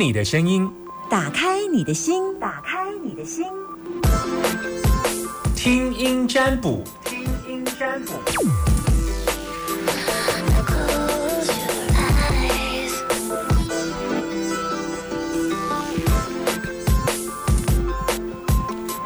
你的声音，打开你的心，打开你的心，听音占卜，听音占卜。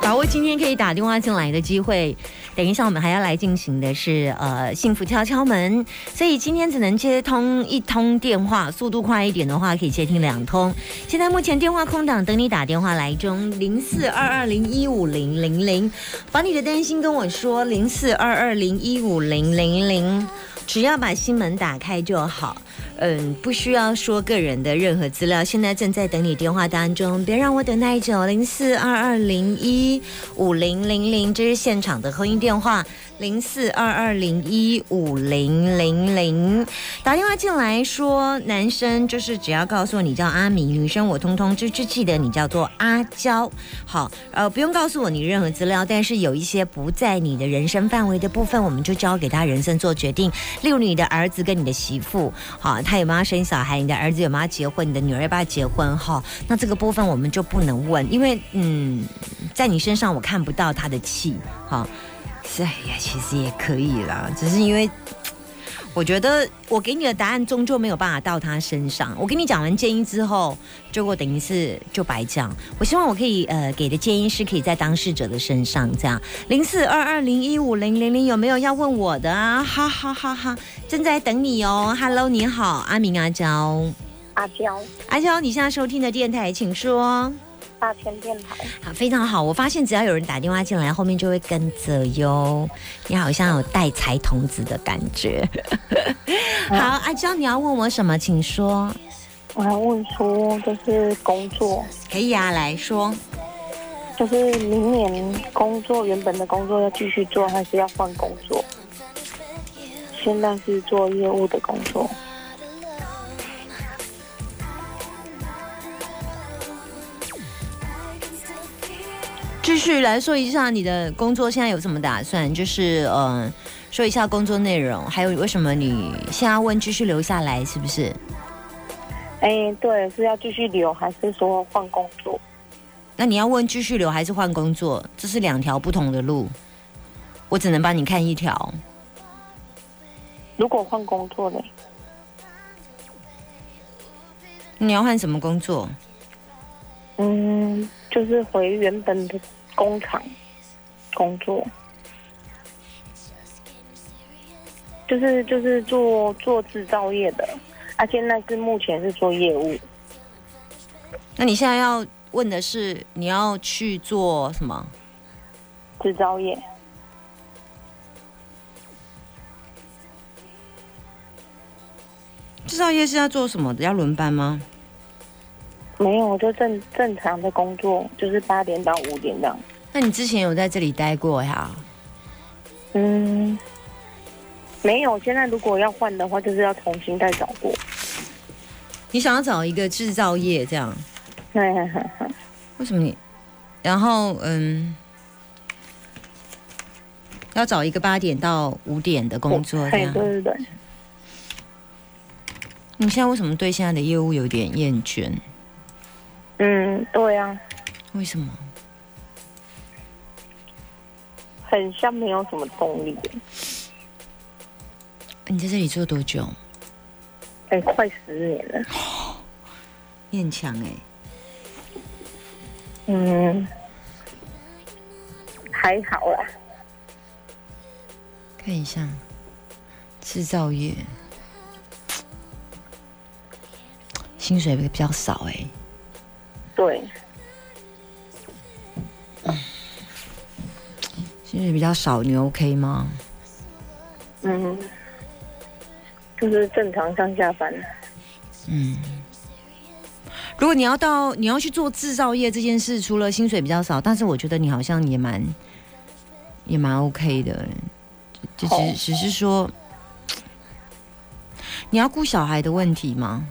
把握今天可以打电话进来的机会。等一下，我们还要来进行的是呃幸福敲敲门，所以今天只能接通一通电话，速度快一点的话可以接听两通。现在目前电话空档，等你打电话来中，零四二二零一五零零零，把你的担心跟我说，零四二二零一五零零零，只要把心门打开就好。嗯，不需要说个人的任何资料，现在正在等你电话当中，别让我等太久。零四二二零一五零零零，这是现场的婚姻电话。零四二二零一五零零零，打电话进来说，男生就是只要告诉我你叫阿明，女生我通通就就记得你叫做阿娇。好，呃，不用告诉我你任何资料，但是有一些不在你的人生范围的部分，我们就交给他人生做决定。例如你的儿子跟你的媳妇，好，他有没有生小孩？你的儿子有没有结婚？你的女儿要不要结婚？哈，那这个部分我们就不能问，因为嗯，在你身上我看不到他的气，好。哎呀，其实也可以啦，只是因为我觉得我给你的答案终究没有办法到他身上。我跟你讲完建议之后，结果等于是就白讲。我希望我可以呃给的建议是可以在当事者的身上这样。零四二二零一五零零零有没有要问我的啊？哈哈哈哈，正在等你哦。Hello，你好，阿明阿娇，阿娇，阿娇，你现在收听的电台，请说。大千电台，好，非常好。我发现只要有人打电话进来，后面就会跟着哟。你好像有带财童子的感觉。好，阿娇，你要问我什么？请说。我要问说，就是工作，可以啊，来说。就是明年工作原本的工作要继续做，还是要换工作？现在是做业务的工作。继续来说一下你的工作现在有什么打算？就是嗯，说一下工作内容，还有为什么你现在问继续留下来是不是？哎，对，是要继续留还是说换工作？那你要问继续留还是换工作？这是两条不同的路，我只能帮你看一条。如果换工作呢？你要换什么工作？嗯。就是回原本的工厂工作，就是就是做做制造业的，啊，现在是目前是做业务。那你现在要问的是，你要去做什么？制造业。制造业是要做什么的？要轮班吗？没有，我就正正常的工作，就是八点到五点这样。那你之前有在这里待过呀？嗯，没有。现在如果要换的话，就是要重新再找过。你想要找一个制造业这样？为什么你？然后嗯，要找一个八点到五点的工作这样。对对对。你现在为什么对现在的业务有点厌倦？嗯，对啊。为什么？很像没有什么动力。你在这里做多久？哎，快十年了。你很强哎。嗯，还好啦。看一下，制造业 薪水比较少哎。对，薪水比较少，你 OK 吗？嗯，就是正常上下班。嗯，如果你要到你要去做制造业这件事，除了薪水比较少，但是我觉得你好像也蛮也蛮 OK 的，就只只是说你要顾小孩的问题吗？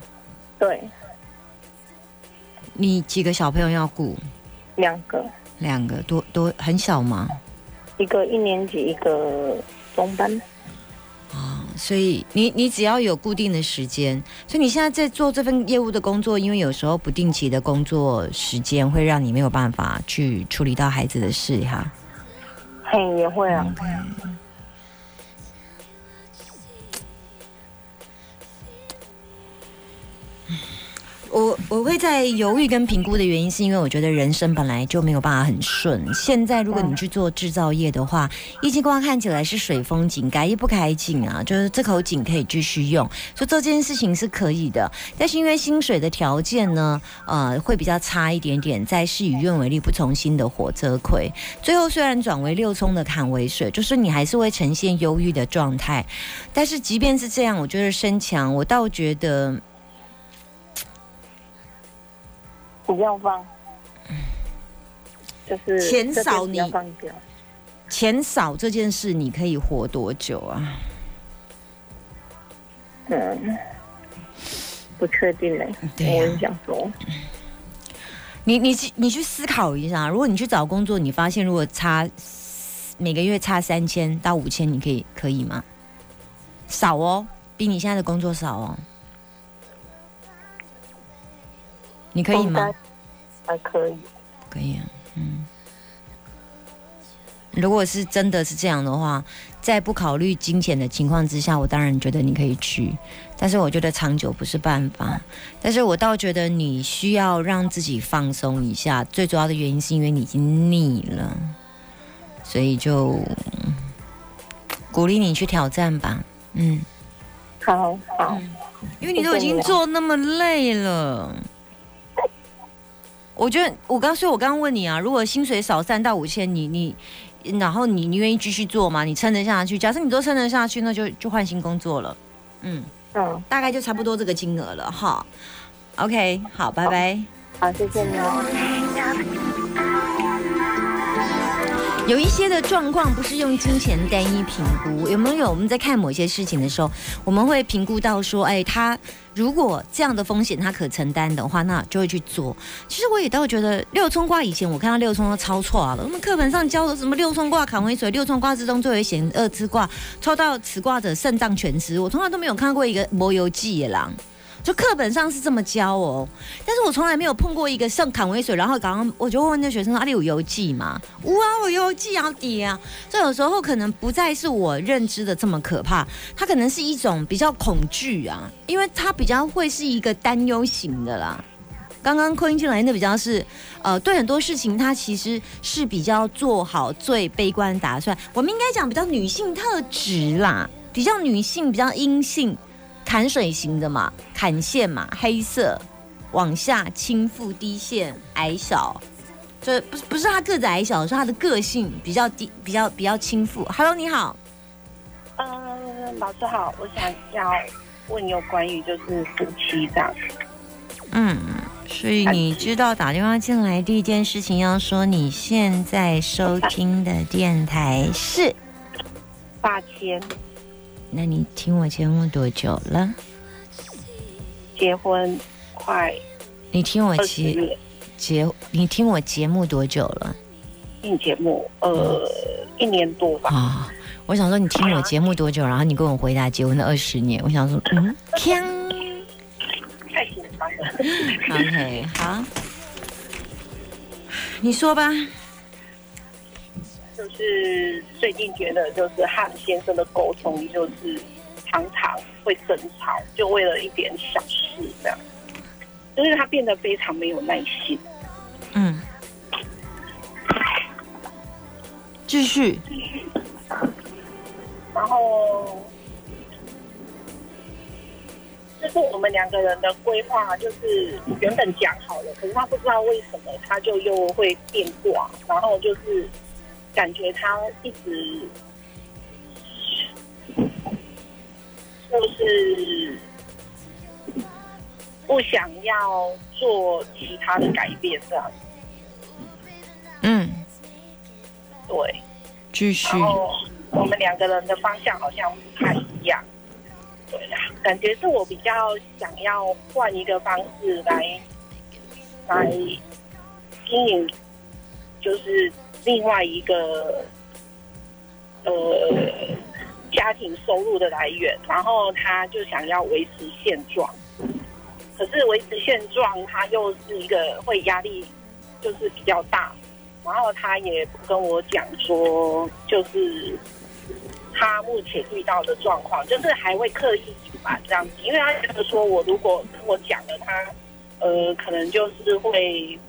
对。你几个小朋友要顾？两个。两个多多很小吗？一个一年级，一个中班。啊，所以你你只要有固定的时间，所以你现在在做这份业务的工作，因为有时候不定期的工作时间会让你没有办法去处理到孩子的事哈。嘿，也会啊。我我会在犹豫跟评估的原因，是因为我觉得人生本来就没有办法很顺。现在如果你去做制造业的话，一季光看起来是水风井，改一不开井啊，就是这口井可以继续用，所以这件事情是可以的。但是因为薪水的条件呢，呃，会比较差一点点。在事与愿违，力不从心的火车亏。最后虽然转为六冲的坎为水，就是你还是会呈现忧郁的状态。但是即便是这样，我觉得身强，我倒觉得。不要放，就是钱少你。钱少这件事，你可以活多久啊？嗯，不确定嘞。对我想说，你你去你去思考一下，如果你去找工作，你发现如果差每个月差三千到五千，你可以可以吗？少哦，比你现在的工作少哦。你可以吗？还可以，可以啊，嗯。如果是真的是这样的话，在不考虑金钱的情况之下，我当然觉得你可以去，但是我觉得长久不是办法。但是我倒觉得你需要让自己放松一下，最主要的原因是因为你已经腻了，所以就鼓励你去挑战吧。嗯，好好，因为你都已经做那么累了。我觉得我刚，所以我刚刚问你啊，如果薪水少三到五千，你你，然后你你愿意继续做吗？你撑得下去？假设你都撑得下去，那就就换新工作了。嗯嗯，大概就差不多这个金额了哈。OK，好，拜拜。好，谢谢你哦。有一些的状况不是用金钱单一评估，有没有？我们在看某些事情的时候，我们会评估到说，哎，他如果这样的风险他可承担的话，那就会去做。其实我也倒觉得六冲卦以前我看到六冲都超错了，我们课本上教的什么六冲卦坎为水，六冲卦之中最为险恶之卦，抽到此卦者肾脏全失。我从来都没有看过一个魔游记野狼。就课本上是这么教哦，但是我从来没有碰过一个像坎为水，然后刚刚我就问那学生说：“阿里有游记吗？”哇，我游记啊，爹啊！这有时候可能不再是我认知的这么可怕，它可能是一种比较恐惧啊，因为它比较会是一个担忧型的啦。刚刚扣音进来那比较是，呃，对很多事情它其实是比较做好最悲观打算。我们应该讲比较女性特质啦，比较女性，比较阴性。坎水型的嘛，砍线嘛，黑色，往下倾覆，低线，矮小，这不是不是他个子矮小，是他的个性比较低，比较比较倾覆。Hello，你好，嗯，老师好，我想要问有关于就是夫妻这样。嗯，所以你知道打电话进来第一件事情要说你现在收听的电台是八千。那你听我节目多久了？结婚快。你听我节节，你听我节目多久了？听节目呃一年多吧。啊，我想说你听我节目多久？然后你跟我回答结婚的二十年。我想说，嗯，天，太紧张了。OK，好，你说吧。就是最近觉得，就是和先生的沟通，就是常常会争吵，就为了一点小事这样，就是他变得非常没有耐心。嗯，继续。然后，就是我们两个人的规划，就是原本讲好了，可是他不知道为什么，他就又会变卦，然后就是。感觉他一直就是不想要做其他的改变，这样。嗯，对，继续。然后我们两个人的方向好像不太一样。对啦，感觉是我比较想要换一个方式来来经营，就是。另外一个，呃，家庭收入的来源，然后他就想要维持现状。可是维持现状，他又是一个会压力就是比较大，然后他也不跟我讲说，就是他目前遇到的状况，就是还会刻意隐瞒这样子，因为他觉得说我如果跟我讲了，他呃可能就是会，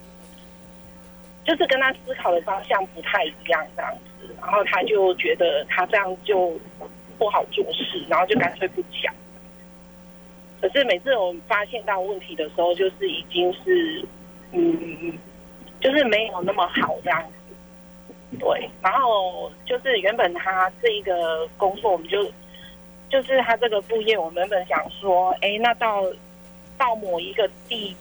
就是跟他思考的方向不太一样这样子，然后他就觉得他这样就不好做事，然后就干脆不讲。可是每次我们发现到问题的时候，就是已经是，嗯，就是没有那么好这样子。对，然后就是原本他这一个工作，我们就就是他这个副业，我们原本想说，哎，那到到某一个地，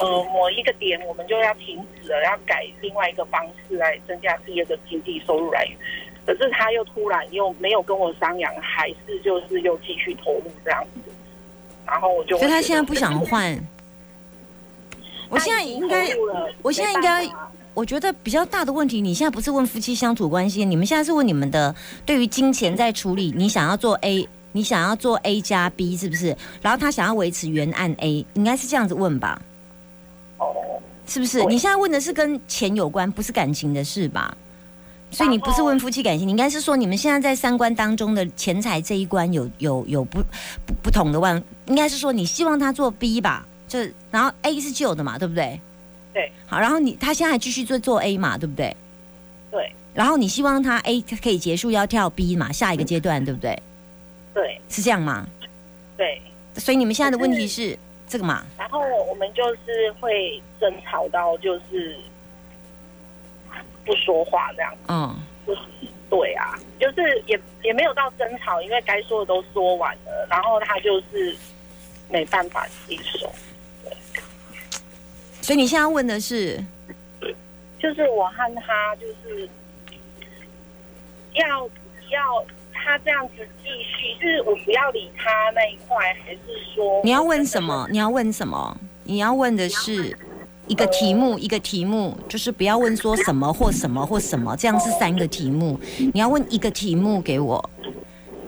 呃，某一个点，我们就要停止了，要改另外一个方式来增加第二个经济收入来源。可是他又突然又没有跟我商量，还是就是又继续投入这样子。然后我就，所以他现在不想换。我现在应该，我现在应该，我觉得比较大的问题，你现在不是问夫妻相处关系，你们现在是问你们的对于金钱在处理。你想要做 A，你想要做 A 加 B 是不是？然后他想要维持原案 A，应该是这样子问吧？哦，是不是？你现在问的是跟钱有关，不是感情的事吧？所以你不是问夫妻感情，你应该是说你们现在在三观当中的钱财这一关有有有不不不同的万，应该是说你希望他做 B 吧，就然后 A 是旧的嘛，对不对？对。好，然后你他现在继续做做 A 嘛，对不对？对。然后你希望他 A 可以结束，要跳 B 嘛，下一个阶段，对不对？对。是这样吗？对。所以你们现在的问题是这个嘛？然后我们就是会争吵到就是。不说话这样，嗯，就是对啊，就是也也没有到争吵，因为该说的都说完了，然后他就是没办法接受，所以你现在问的是，就是我和他就是要要他这样子继续，是我不要理他那一块，还是说你要问什么？你要问什么？你要问的是。一个题目，一个题目，就是不要问说什么或什么或什么，这样是三个题目。你要问一个题目给我，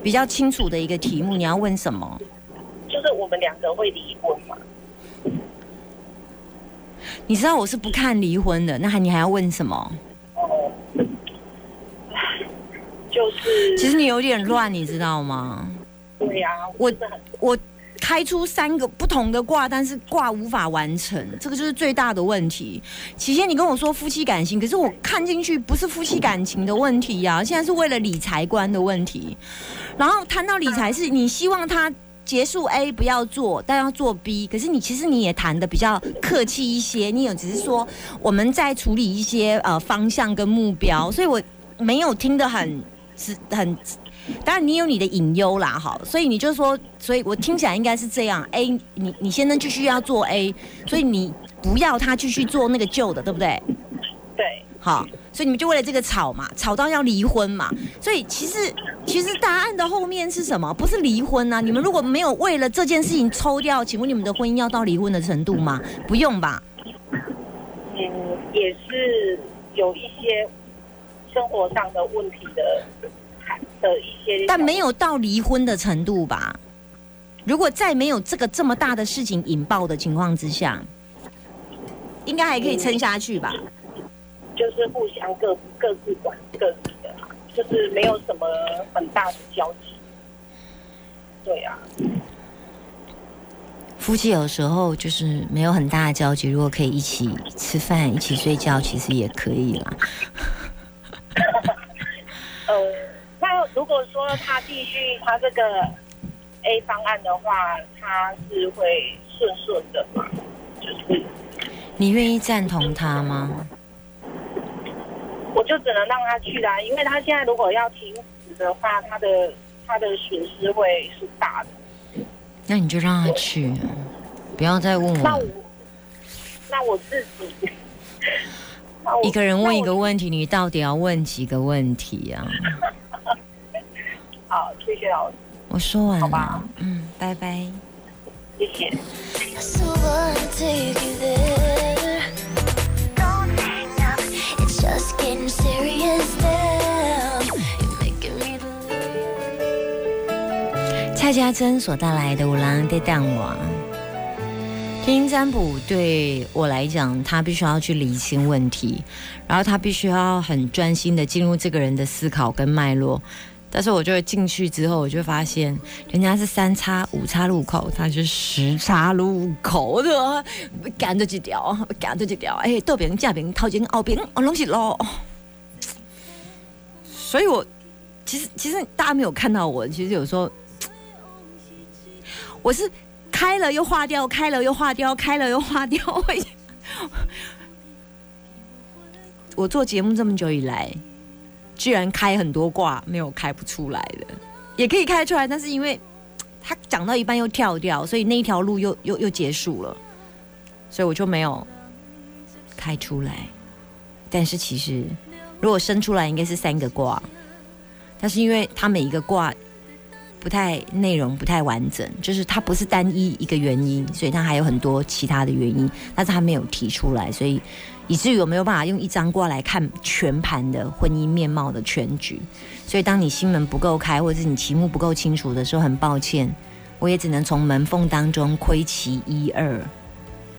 比较清楚的一个题目。你要问什么？就是我们两个会离婚吗？你知道我是不看离婚的，那还你还要问什么？哦，就是，其实你有点乱，你知道吗？对呀，我我。开出三个不同的卦，但是卦无法完成，这个就是最大的问题。起先你跟我说夫妻感情，可是我看进去不是夫妻感情的问题呀，现在是为了理财观的问题。然后谈到理财，是你希望他结束 A 不要做，但要做 B，可是你其实你也谈的比较客气一些，你有只是说我们在处理一些呃方向跟目标，所以我没有听得很是很。当然，你有你的隐忧啦，哈，所以你就说，所以我听起来应该是这样。A，你你先生继续要做 A，所以你不要他继续做那个旧的，对不对？对。好，所以你们就为了这个吵嘛，吵到要离婚嘛。所以其实其实答案的后面是什么？不是离婚啊！你们如果没有为了这件事情抽掉，请问你们的婚姻要到离婚的程度吗？不用吧。嗯，也是有一些生活上的问题的。的一些，但没有到离婚的程度吧。如果再没有这个这么大的事情引爆的情况之下，应该还可以撑下去吧。就是互相各各自管各自的，就是没有什么很大的交集。对啊，夫妻有时候就是没有很大的交集，如果可以一起吃饭、一起睡觉，其实也可以啦。呃。那如果说他继续他这个 A 方案的话，他是会顺顺的嘛？就是你愿意赞同他吗？我就只能让他去啦，因为他现在如果要停止的话，他的他的损失会是大的。那你就让他去，不要再问我。那我那我自己一个人问一个问题，你到底要问几个问题呀？好，谢谢老师。我说完了，好吧，嗯，拜拜，谢谢。蔡家珍所带来的《五郎的蛋王》。听占卜对我来讲，他必须要去理清问题，然后他必须要很专心的进入这个人的思考跟脉络。但是我就会进去之后，我就发现人家是三叉五叉路口，他是十叉路口的，赶着几条，赶着几条，哎，右边、下边、头前、后边，哦，拢是路。所以我其实其实大家没有看到我，其实有时候我是开了又化掉，开了又化掉，开了又化掉。我做节目这么久以来。居然开很多卦，没有开不出来的，也可以开出来，但是因为他讲到一半又跳掉，所以那一条路又又又结束了，所以我就没有开出来。但是其实如果生出来应该是三个卦，但是因为他每一个卦不太内容不太完整，就是它不是单一一个原因，所以它还有很多其他的原因，但是他没有提出来，所以。以至于我没有办法用一张卦来看全盘的婚姻面貌的全局，所以当你心门不够开，或者是你题目不够清楚的时候，很抱歉，我也只能从门缝当中窥其一二。